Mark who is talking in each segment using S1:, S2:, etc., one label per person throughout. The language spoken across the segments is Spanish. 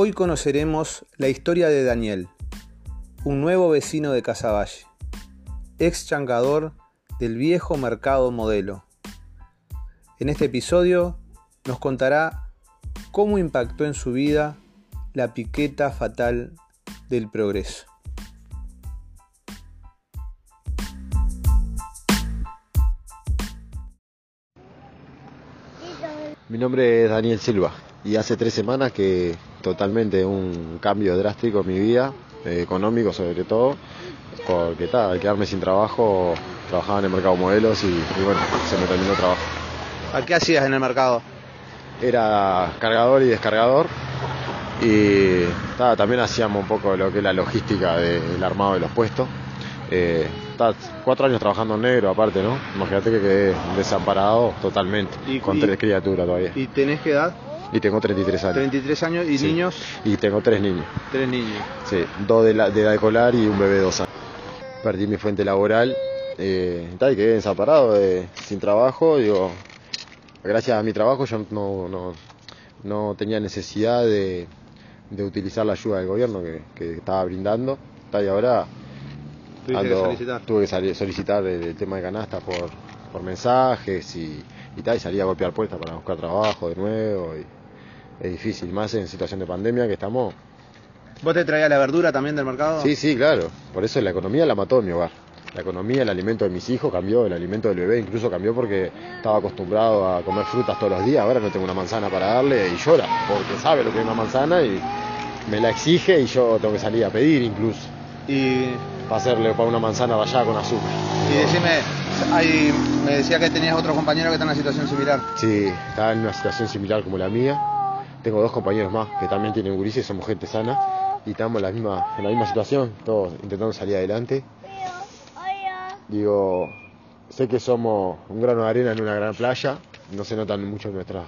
S1: Hoy conoceremos la historia de Daniel, un nuevo vecino de Casaballe, ex changador del viejo mercado modelo. En este episodio nos contará cómo impactó en su vida la piqueta fatal del progreso.
S2: Mi nombre es Daniel Silva y hace tres semanas que totalmente un cambio drástico en mi vida, eh, económico sobre todo, porque tal, al quedarme sin trabajo trabajaba en el mercado modelos y, y bueno, se me terminó el trabajo.
S1: ¿A qué hacías en el mercado?
S2: Era cargador y descargador y ta, también hacíamos un poco lo que es la logística del armado de los puestos. Eh, ta, cuatro años trabajando en negro aparte, ¿no? Imagínate que quedé desamparado totalmente,
S1: Y-
S2: con
S1: y-
S2: tres criaturas todavía.
S1: ¿Y tenés qué edad?
S2: Y tengo 33 años.
S1: 33 años y
S2: Sí.
S1: niños,
S2: Y tengo tres niños.
S1: tres niños.
S2: Sí, dos de, la, de edad escolar y un bebé de dos años. Perdí mi fuente laboral, eh, tal, y quedé desamparado, eh, sin trabajo. Digo, gracias a mi trabajo yo no, no, no tenía necesidad de, de utilizar la ayuda del gobierno que, que estaba brindando. Tal, y ahora
S1: que
S2: ando-
S1: solicitar.
S2: tuve que salir- solicitar el, el tema de canasta por, por mensajes y, y tal, y salí a golpear puertas para buscar trabajo de nuevo. Y, es difícil, más en situación de pandemia que estamos
S1: ¿Vos te traías la verdura también del mercado?
S2: Sí, sí, claro. Por eso la economía la mató en mi hogar. La economía, el alimento de mis hijos cambió, el alimento del bebé incluso cambió porque estaba acostumbrado a comer frutas todos los días. Ahora no tengo una manzana para darle y llora porque sabe lo que es una manzana y me la exige y yo tengo que salir a pedir incluso
S1: Y,
S2: para hacerle para una manzana rallada con azúcar.
S1: y decime, hay, me decía que tenías otros compañeros que están en una situación similar.
S2: Sí, estaba en una situación similar como la mía. Tengo dos compañeros más que también tienen gurises, somos gente sana y estamos en la misma, en la misma situación, todos intentando salir adelante. Digo, sé que somos un grano de arena en una gran playa, no se notan mucho nuestras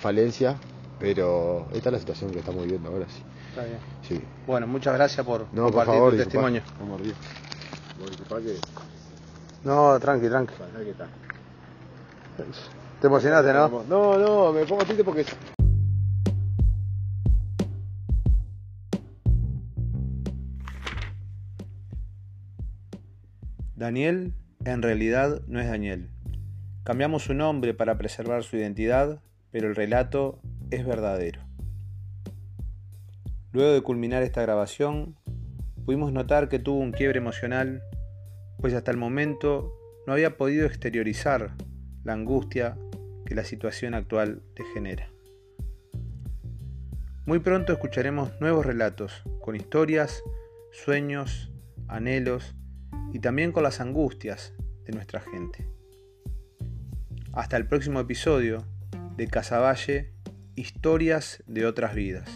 S2: falencias, pero esta es la situación que estamos viviendo ahora, sí.
S1: Está bien.
S2: sí.
S1: Bueno, muchas gracias por
S2: No, por
S1: compartir
S2: favor,
S1: tu
S2: disculpa.
S1: testimonio.
S2: No, que-
S1: No, tranqui, tranqui. Te emocionaste, ¿no?
S2: No, no, me pongo triste porque
S1: Daniel en realidad no es Daniel. Cambiamos su nombre para preservar su identidad, pero el relato es verdadero. Luego de culminar esta grabación, pudimos notar que tuvo un quiebre emocional, pues hasta el momento no había podido exteriorizar la angustia que la situación actual te genera. Muy pronto escucharemos nuevos relatos, con historias, sueños, anhelos y también con las angustias de nuestra gente. Hasta el próximo episodio de Casaballe, Historias de otras vidas.